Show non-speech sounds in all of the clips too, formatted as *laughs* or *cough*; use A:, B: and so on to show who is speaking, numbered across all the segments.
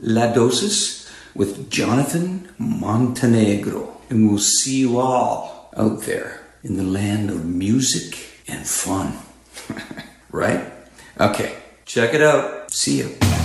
A: La Dosis with Jonathan Montenegro. And we'll see you all out there in the land of music and fun. *laughs* right? Okay, check it out. See you.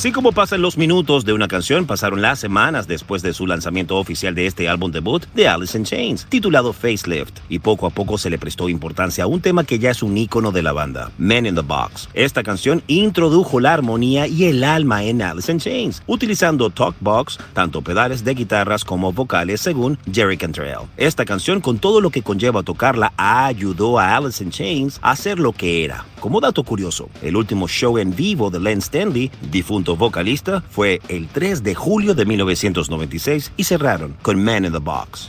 B: Así como pasan los minutos de una canción, pasaron las semanas después de su lanzamiento oficial de este álbum debut de Alice in Chains, titulado Facelift, y poco a poco se le prestó importancia a un tema que ya es un ícono de la banda, Men in the Box. Esta canción introdujo la armonía y el alma en Alice in Chains, utilizando talkbox, tanto pedales de guitarras como vocales, según Jerry Cantrell. Esta canción, con todo lo que conlleva tocarla, ayudó a Alice in Chains a ser lo que era. Como dato curioso, el último show en vivo de Len Stanley, difunto vocalista, fue el 3 de julio de 1996 y cerraron con Man in the Box.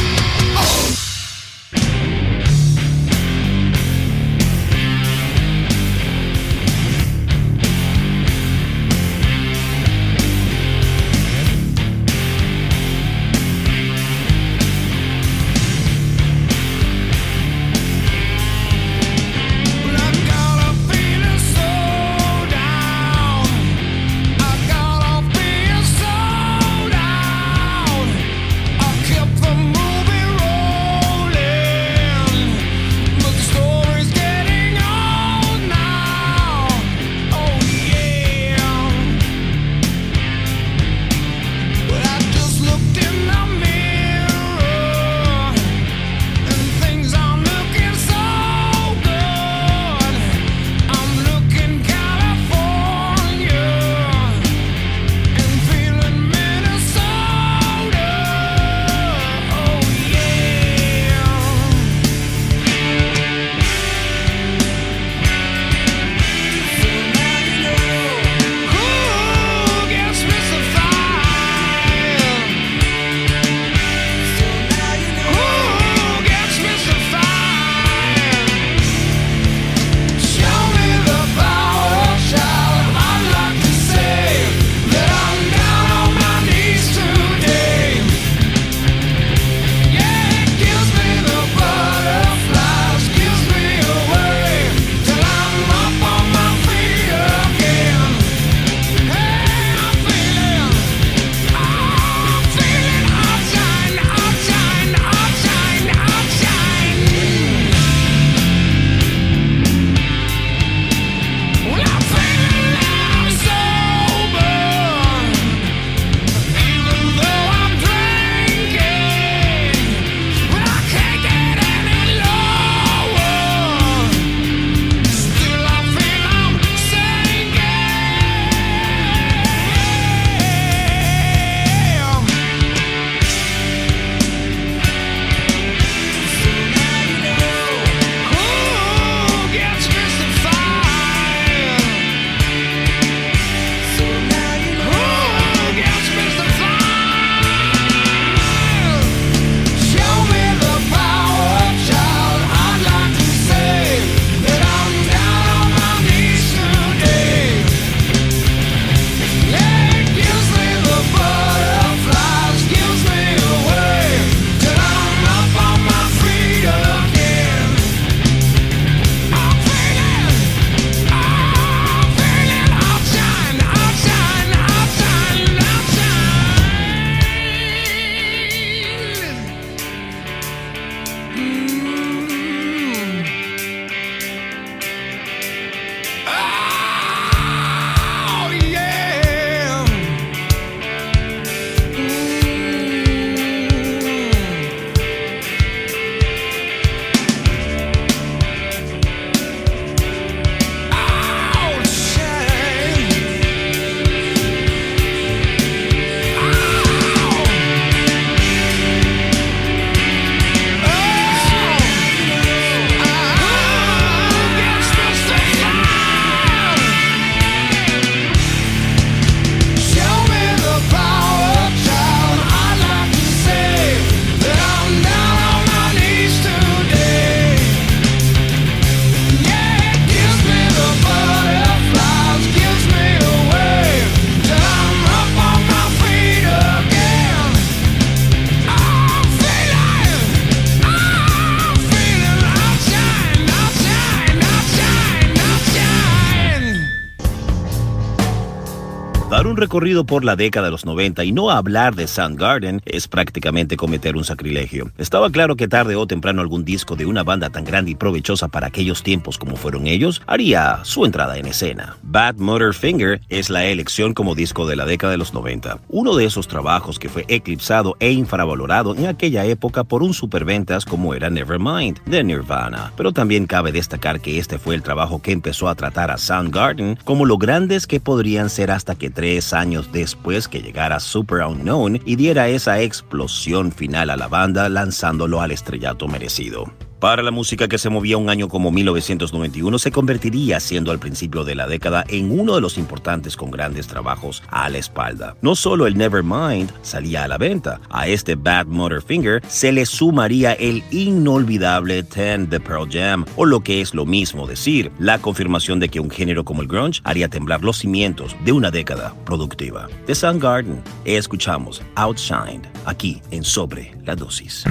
B: Recorrido por la década de los 90 y no hablar de Soundgarden es prácticamente cometer un sacrilegio. Estaba claro que tarde o temprano algún disco de una banda tan grande y provechosa para aquellos tiempos como fueron ellos haría su entrada en escena. Bad Motor Finger es la elección como disco de la década de los 90, uno de esos trabajos que fue eclipsado e infravalorado en aquella época por un superventas como era Nevermind de Nirvana, pero también cabe destacar que este fue el trabajo que empezó a tratar a Soundgarden como lo grandes que podrían ser hasta que tres años después que llegara Super Unknown y diera esa explosión final a la banda lanzándolo al estrellato merecido. Para la música que se movía un año como 1991 se convertiría, siendo al principio de la década, en uno de los importantes con grandes trabajos a la espalda. No solo el Nevermind salía a la venta, a este Bad Motor Finger se le sumaría el inolvidable Ten de Pearl Jam, o lo que es lo mismo decir, la confirmación de que un género como el grunge haría temblar los cimientos de una década productiva. De Soundgarden, escuchamos Outshined, aquí en Sobre la Dosis.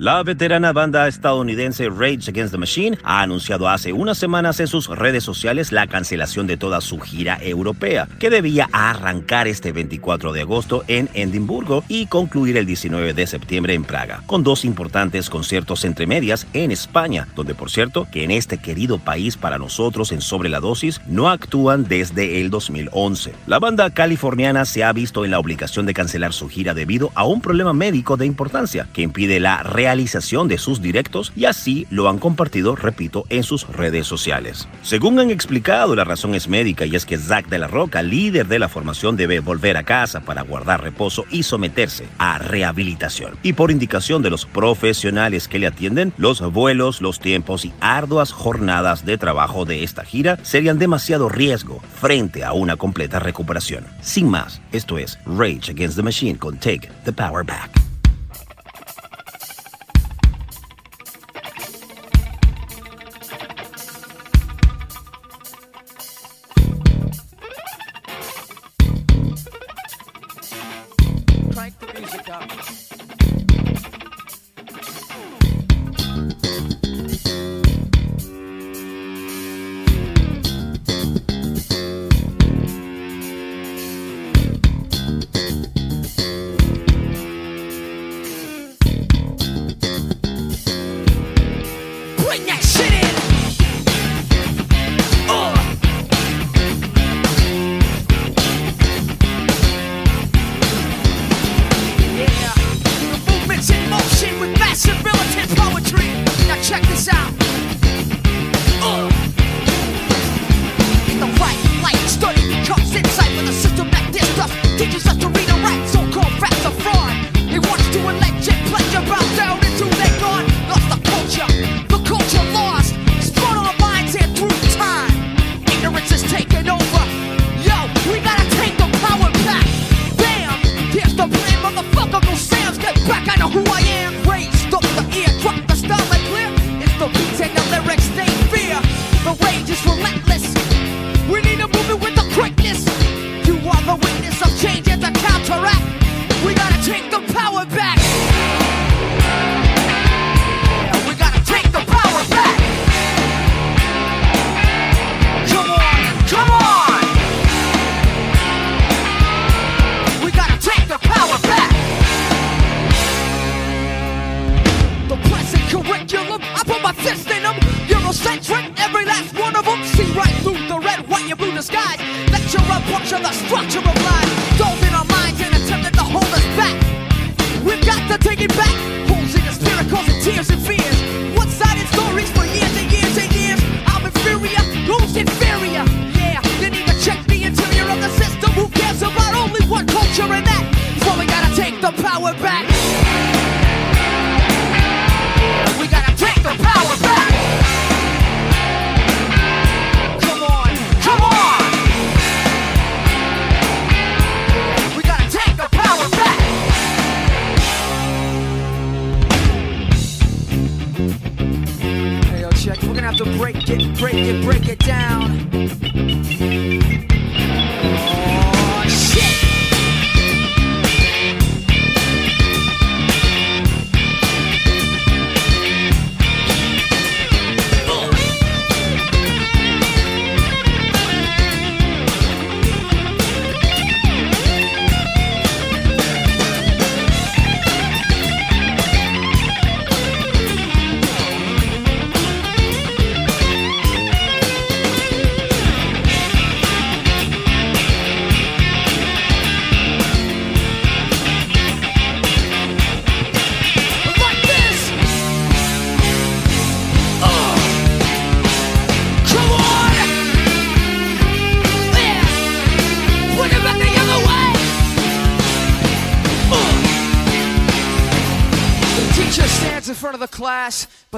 B: La veterana banda estadounidense Rage Against the Machine ha anunciado hace unas semanas en sus redes sociales la cancelación de toda su gira europea, que debía arrancar este 24 de agosto en Edimburgo y concluir el 19 de septiembre en Praga, con dos importantes conciertos entre medias en España, donde por cierto que en este querido país para nosotros en Sobre la Dosis no actúan desde el 2011. La banda californiana se ha visto en la obligación de cancelar su gira debido a un problema médico de importancia que impide la realización realización de sus directos y así lo han compartido, repito, en sus redes sociales. Según han explicado, la razón es médica y es que Zack de la Roca, líder de la formación, debe volver a casa para guardar reposo y someterse a rehabilitación. Y por indicación de los profesionales que le atienden, los vuelos, los tiempos y arduas jornadas de trabajo de esta gira serían demasiado riesgo frente a una completa recuperación. Sin más, esto es Rage Against the Machine con Take the Power Back.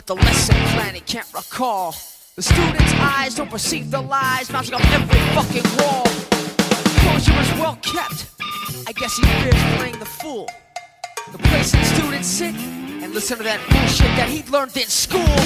C: the lesson plan he can't recall. The student's eyes don't perceive the lies mounting up every fucking wall. Closure is well kept. I guess he fears playing the fool. The place the students sit and listen to that bullshit that he learned in school.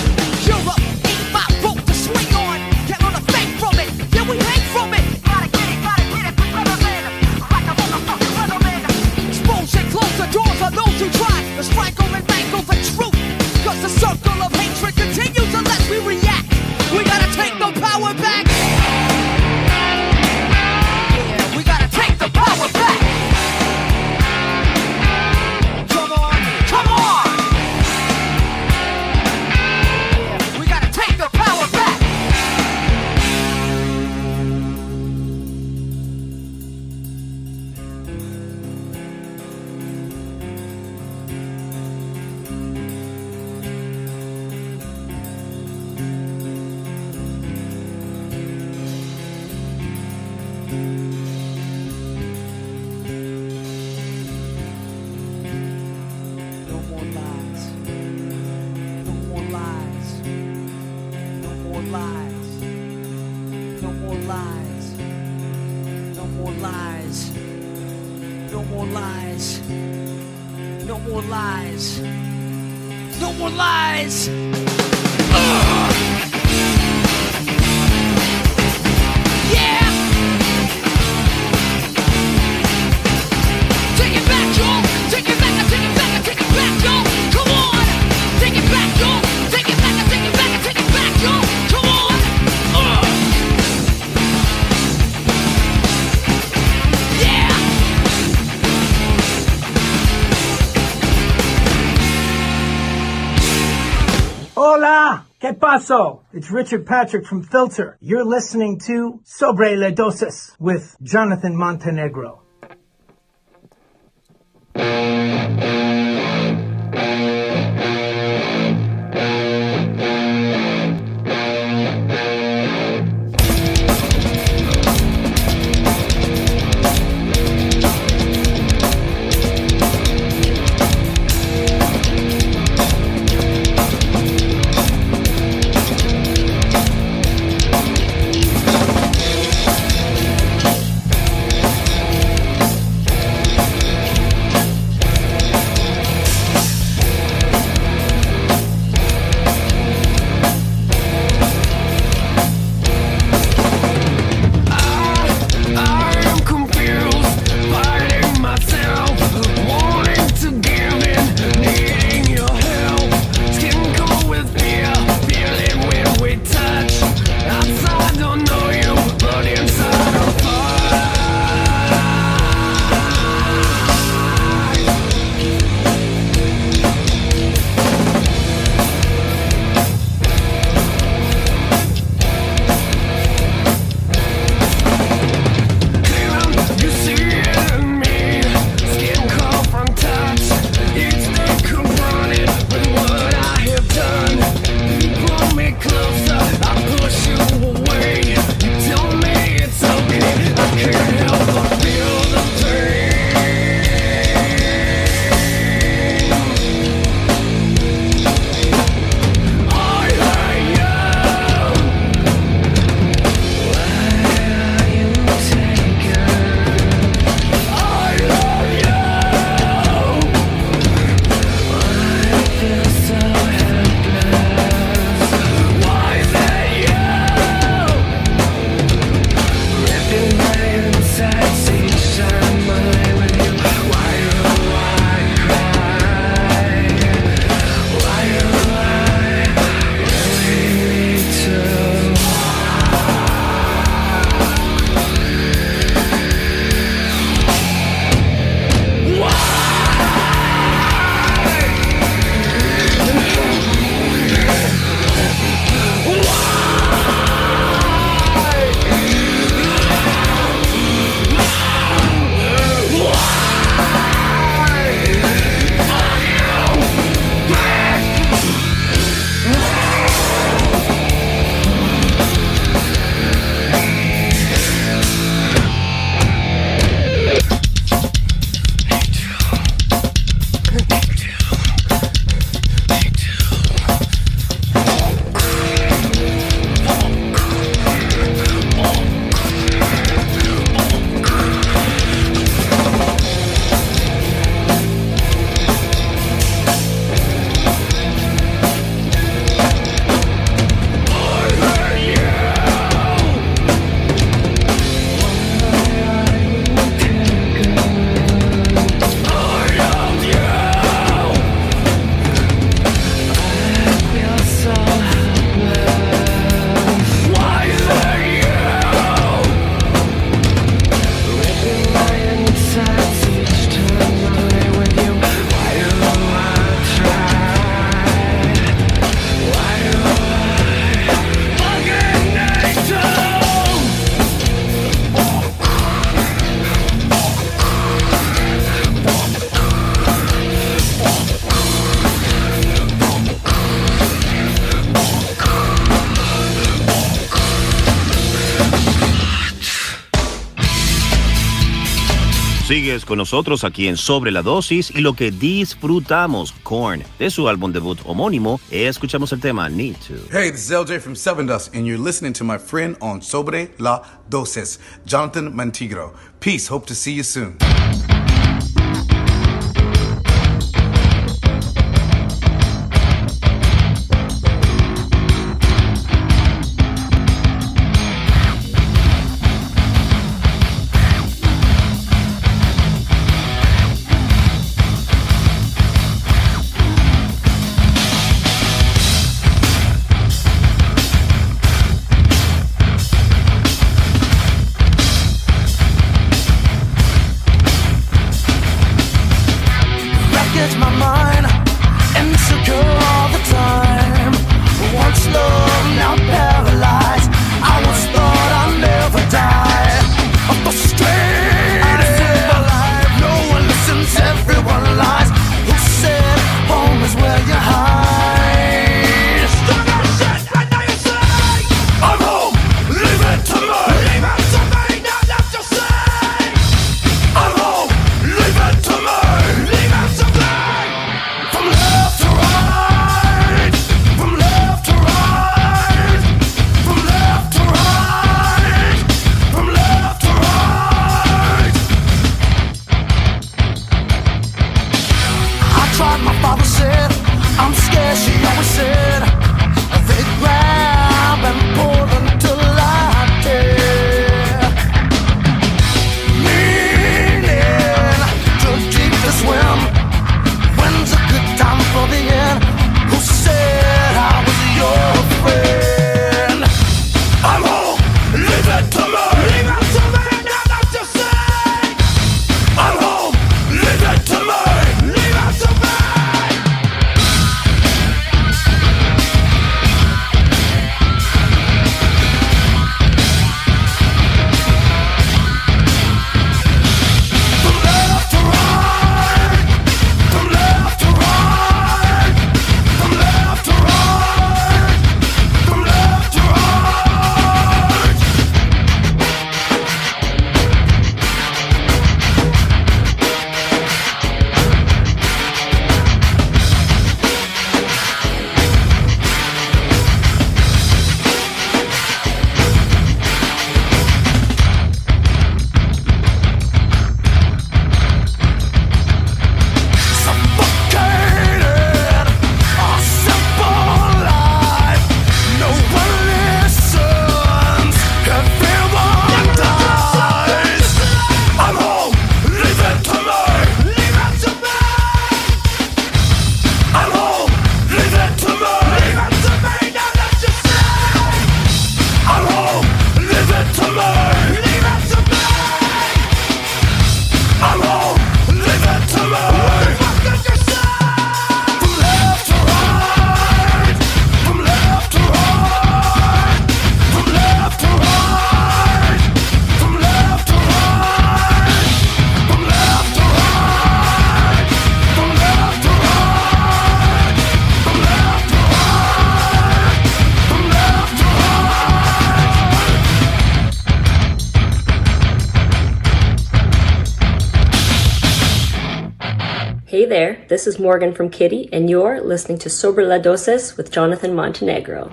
D: So, it's Richard Patrick from Filter. You're listening to Sobre Dosis with Jonathan Montenegro.
B: Sigues con nosotros aquí en Sobre la Dosis y lo que disfrutamos, Korn. De su álbum debut homónimo, escuchamos el tema Need to.
E: Hey, this is LJ from Seven Dust, and you're listening to my friend on Sobre la Dosis, Jonathan Montigro. Peace. Hope to see you soon.
F: There this is Morgan from Kitty, and you're listening to Sobre La Dosis with Jonathan Montenegro.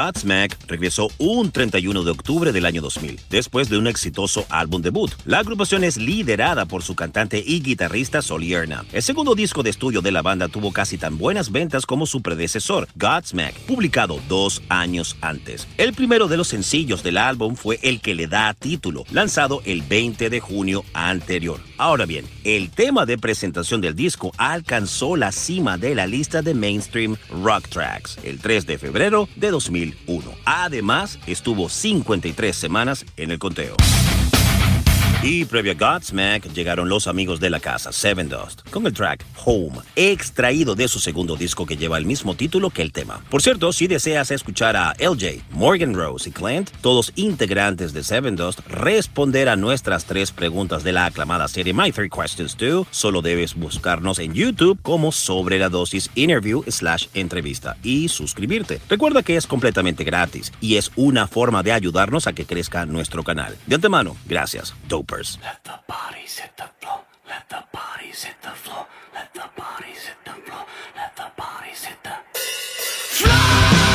E: Godsmack regresó un 31 de octubre del año 2000, después de un exitoso álbum debut. La agrupación es liderada por su cantante y guitarrista Sol Erna. El segundo disco de estudio de la banda tuvo casi tan buenas ventas como su predecesor, Godsmack, publicado dos años antes. El primero de los sencillos del álbum fue el que le da título, lanzado el 20 de junio anterior. Ahora bien, el tema de presentación del disco alcanzó la cima de la lista de mainstream rock tracks el 3 de febrero de 2001. Además, estuvo 53 semanas en el conteo. Y previo a Godsmack llegaron los amigos de la casa, Seven Dust, con el track Home, extraído de su segundo disco que lleva el mismo título que el tema. Por cierto, si deseas escuchar a LJ, Morgan Rose y Clint, todos integrantes de Seven Dust, responder a nuestras tres preguntas de la aclamada serie My Three Questions 2, solo debes buscarnos en YouTube como Sobre la Dosis Interview slash entrevista y suscribirte. Recuerda que es completamente gratis y es una forma de ayudarnos a que crezca nuestro canal. De antemano, gracias. Dope Let the bodies hit the floor. Let the bodies hit the floor. Let the bodies hit the floor. Let the bodies hit the floor.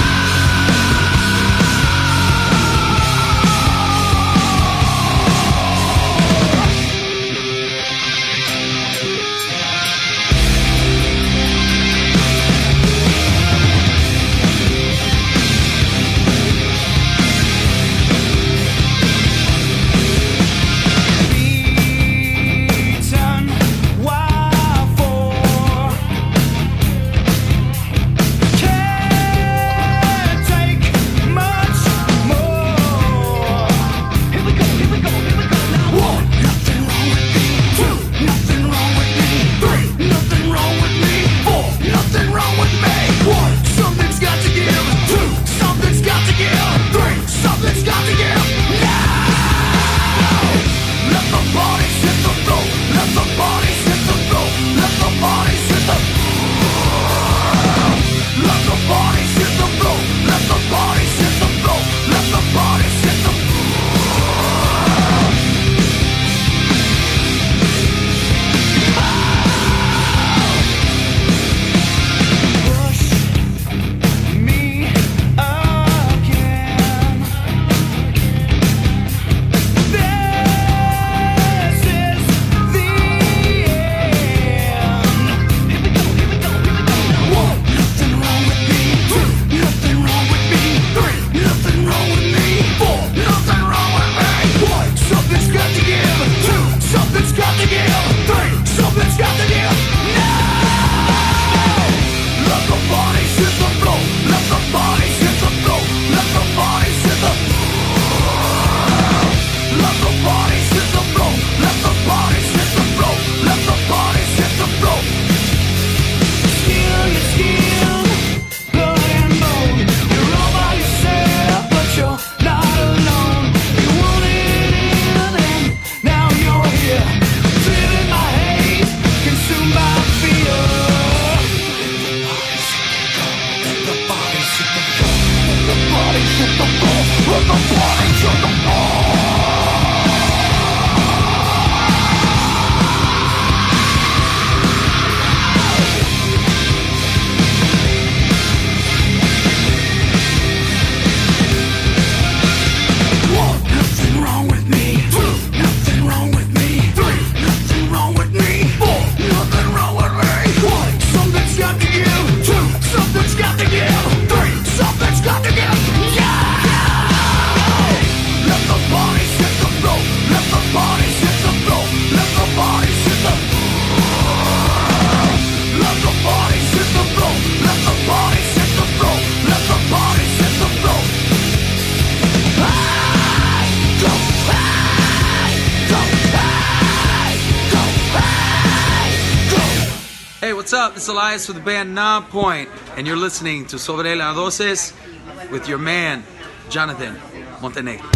G: This is Elias with the band Non-Point, and you're listening to Sobre la Dosis with your man, Jonathan Montenegro.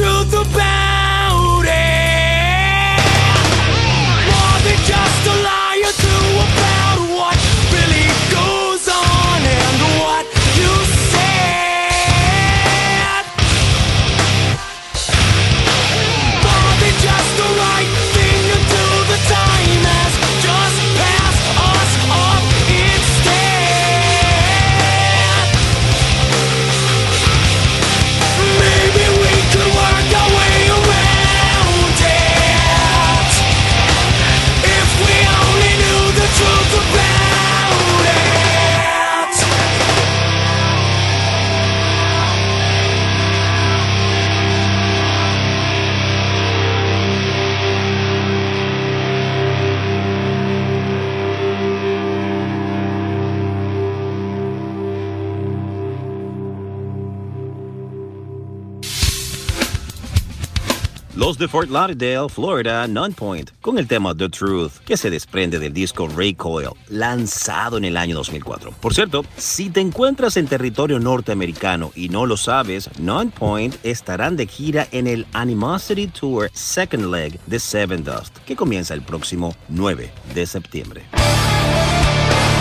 H: Knew the
B: de Fort Lauderdale, Florida, Nonpoint, con el tema The Truth, que se desprende del disco Ray Coil, lanzado en el año 2004. Por cierto, si te encuentras en territorio norteamericano y no lo sabes, Nonpoint estarán de gira en el Animosity Tour Second Leg de Seven Dust, que comienza el próximo 9 de septiembre.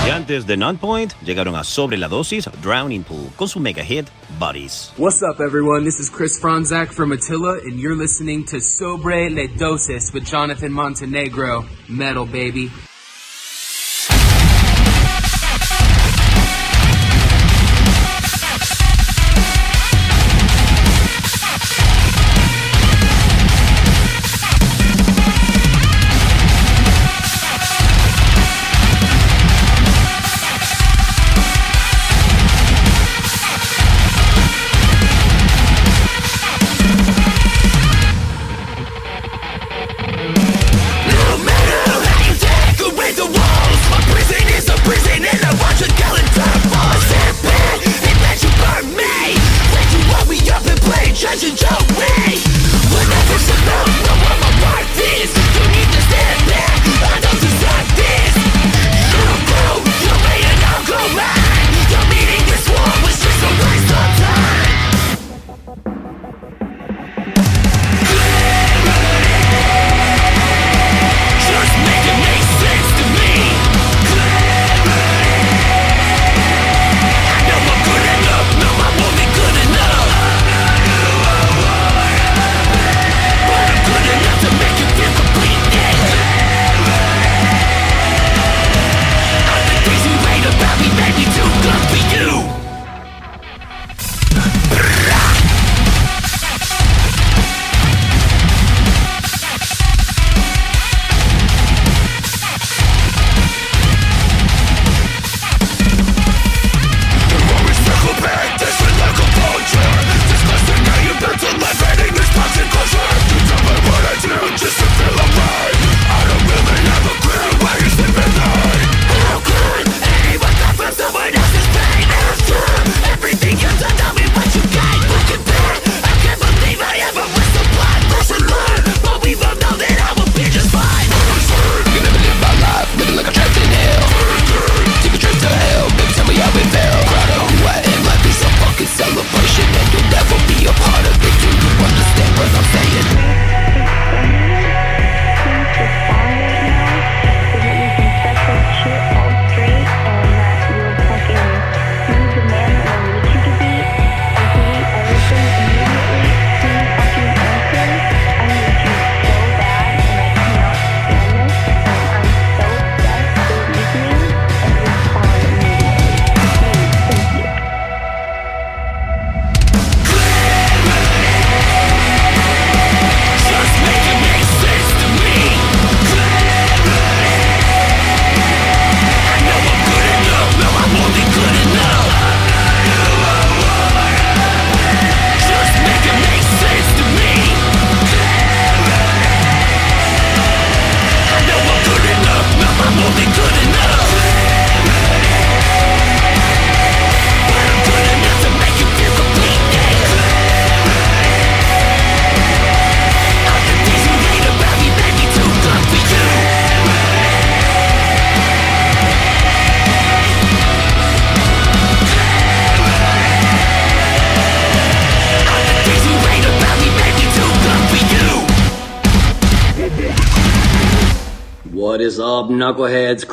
B: Y antes de Nonpoint, llegaron a Sobre la Dosis Drowning Pool con su mega hit Buddies.
I: What's up, everyone? This is Chris Franzak from Attila, and you're listening to Sobre Le Dosis with Jonathan Montenegro. Metal, baby.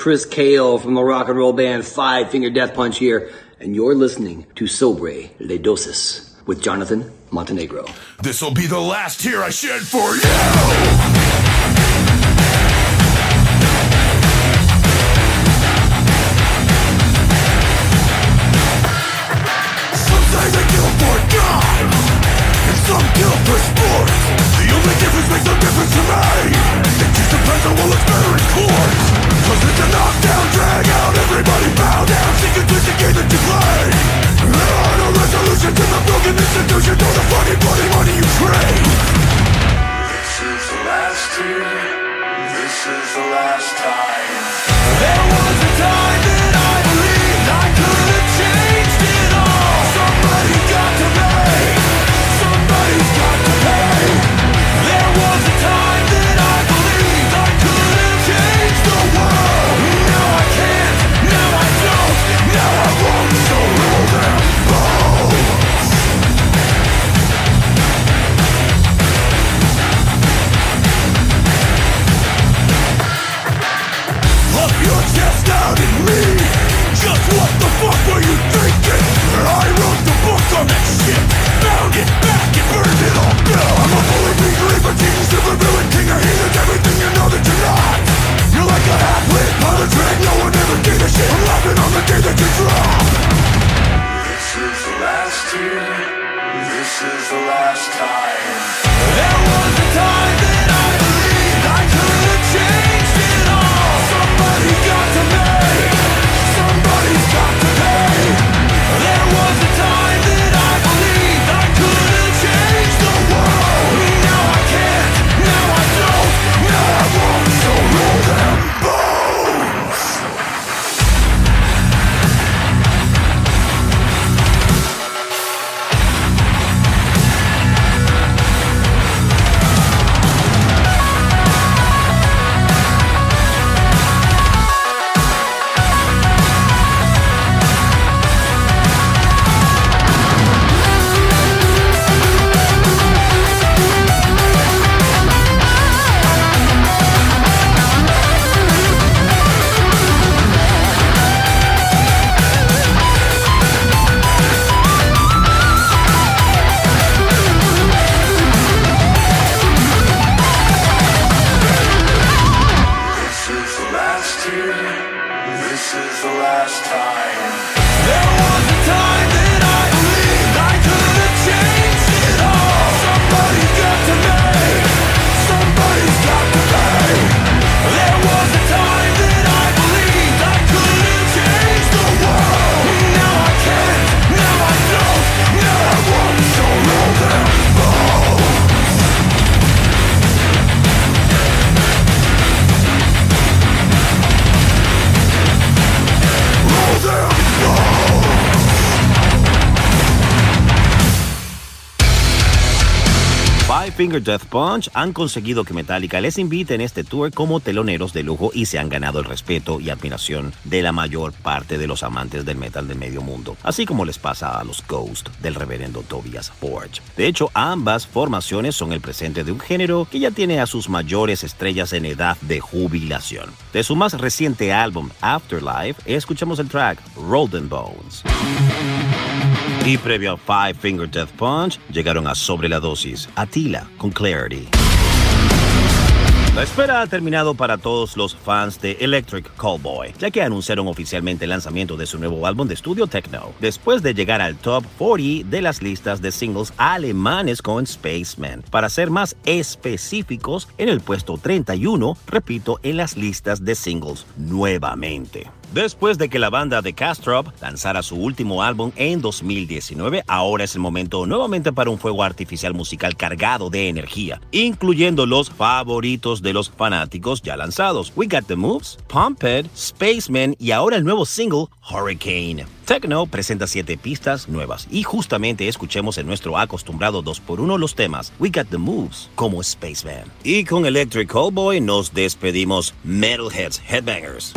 J: Chris Kale from the rock and roll band Five Finger Death Punch here, and you're listening to Sobre Le Dosis with Jonathan Montenegro.
K: This'll be the last tear I shed for you! Some kill for sport. The only difference makes no difference to me. It just depends on what looks better in court.
B: Finger Death Punch han conseguido que Metallica les invite en este tour como teloneros de lujo y se han ganado el respeto y admiración de la mayor parte de los amantes del metal del medio mundo, así como les pasa a los Ghost del reverendo Tobias Forge. De hecho, ambas formaciones son el presente de un género que ya tiene a sus mayores estrellas en edad de jubilación. De su más reciente álbum Afterlife, escuchamos el track Rolling Bones. Y previo a Five Finger Death Punch, llegaron a Sobre la Dosis, Attila con Clarity. La espera ha terminado para todos los fans de Electric Callboy, ya que anunciaron oficialmente el lanzamiento de su nuevo álbum de estudio Techno, después de llegar al top 40 de las listas de singles alemanes con Spaceman. Para ser más específicos, en el puesto 31, repito, en las listas de singles nuevamente. Después de que la banda de Castrop lanzara su último álbum en 2019, ahora es el momento nuevamente para un fuego artificial musical cargado de energía, incluyendo los favoritos de los fanáticos ya lanzados: We Got the Moves, Pumped, Spaceman y ahora el nuevo single Hurricane. Techno presenta siete pistas nuevas y justamente escuchemos en nuestro acostumbrado 2x1 los temas We Got the Moves como Spaceman. Y con Electric Callboy nos despedimos Metalheads Headbangers.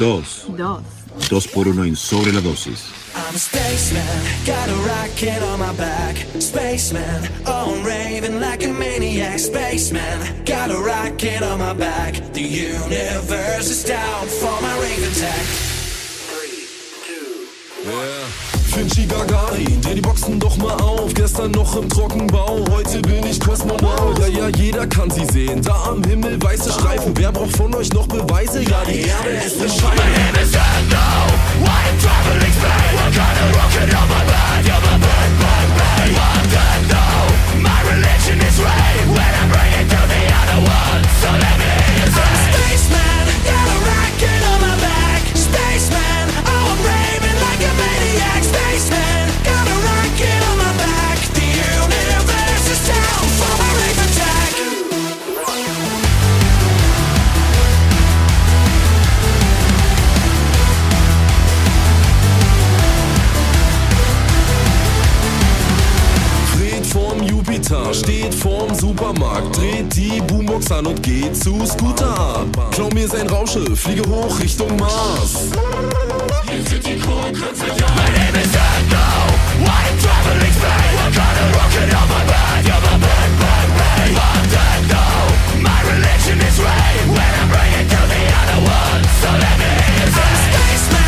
B: Dos.
L: Dos.
B: Dos por uno en sobre la dosis.
M: I'm a spaceman, got a rocket on my back. Spaceman, oh, I'm raving like a maniac. Spaceman, got a rocket on my back. The universe is down for my rave attack.
E: Finchi Gagari, dreh die Boxen doch mal auf. Gestern noch im Trockenbau, heute bin ich Kosmonaut. Ja, ja, jeder kann sie sehen. Da am Himmel weiße Streifen. Wer braucht von euch noch Beweise? Ja, die Erde ist bescheiden.
M: Is right. When I bring it to the other one, so let me hear. I'm
E: a spaceman. Jupiter, steht vorm Supermarkt, dreht die Boombox an und geht zu Scooter. Klau mir sein Raumschiff, fliege hoch Richtung Mars. My religion is rain. When I bring to the other one. So let me hear you say.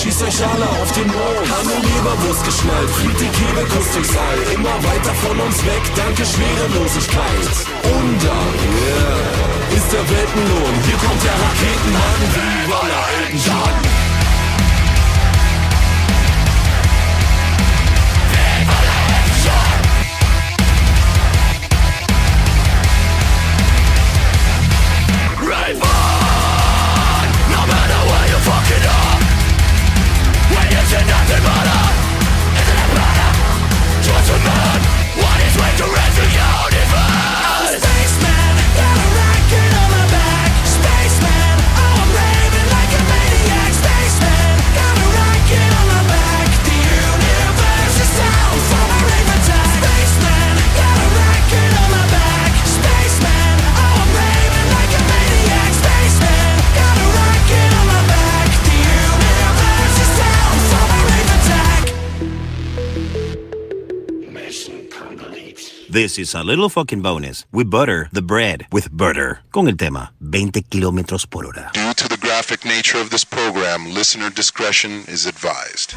E: Schieß euch alle auf den Mond. Haben Leberwurst geschnallt, fliegt die Kegelkuss durchs All. Immer weiter von uns weg, danke Schwerelosigkeit. Und dann, yeah, ist der Weltenlohn. Hier kommt der Raketenmann, wie Walla Elton John.
B: This is a little fucking bonus. We butter the bread with butter. Con el tema 20 kilómetros por hora.
N: Due to the graphic nature of this program, listener discretion is advised.